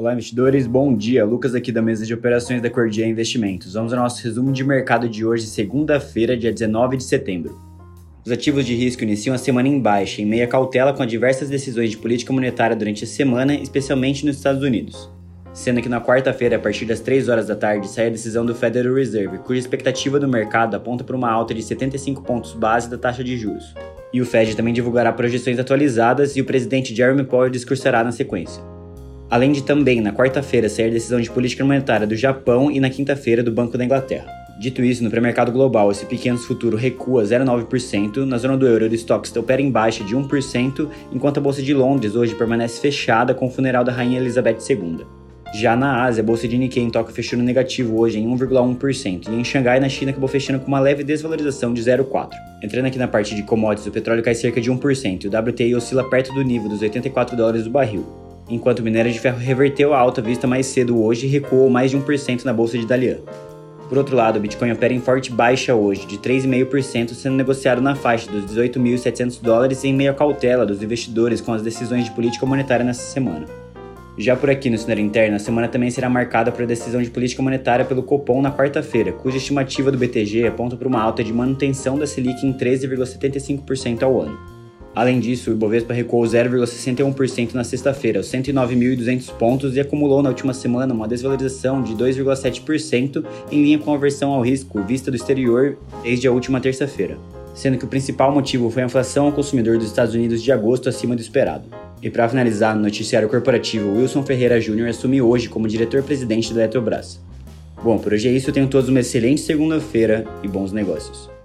Olá, investidores. Bom dia. Lucas aqui da mesa de operações da Cordia Investimentos. Vamos ao nosso resumo de mercado de hoje, segunda-feira, dia 19 de setembro. Os ativos de risco iniciam a semana em baixa, em meia cautela com diversas decisões de política monetária durante a semana, especialmente nos Estados Unidos. Sendo que na quarta-feira, a partir das 3 horas da tarde, sai a decisão do Federal Reserve, cuja expectativa do mercado aponta para uma alta de 75 pontos base da taxa de juros. E o Fed também divulgará projeções atualizadas e o presidente Jeremy Powell discursará na sequência. Além de também, na quarta-feira, sair a decisão de política monetária do Japão e na quinta-feira do Banco da Inglaterra. Dito isso, no pré-mercado global, esse pequeno futuro recua 0,9%, na zona do euro, o estoque opera em baixa de 1%, enquanto a Bolsa de Londres hoje permanece fechada com o funeral da Rainha Elizabeth II. Já na Ásia, a bolsa de Nikkei em Tóquio fechou no negativo hoje em 1,1%, e em Xangai, na China, acabou fechando com uma leve desvalorização de 0,4%. Entrando aqui na parte de commodities, o petróleo cai cerca de 1% e o WTI oscila perto do nível dos 84 dólares do barril enquanto o minério de ferro reverteu a alta vista mais cedo hoje e recuou mais de 1% na bolsa de Dalian. Por outro lado, o Bitcoin opera em forte baixa hoje, de 3,5%, sendo negociado na faixa dos 18.700 dólares em meio à cautela dos investidores com as decisões de política monetária nessa semana. Já por aqui no cenário interno, a semana também será marcada por decisão de política monetária pelo Copom na quarta-feira, cuja estimativa do BTG aponta para uma alta de manutenção da Selic em 13,75% ao ano. Além disso, o Ibovespa recuou 0,61% na sexta-feira, aos 109.200 pontos, e acumulou na última semana uma desvalorização de 2,7%, em linha com a aversão ao risco vista do exterior desde a última terça-feira, sendo que o principal motivo foi a inflação ao consumidor dos Estados Unidos de agosto acima do esperado. E para finalizar, no noticiário corporativo, Wilson Ferreira Jr. assume hoje como diretor-presidente da Eletrobras. Bom, por hoje é isso, tenham todos uma excelente segunda-feira e bons negócios.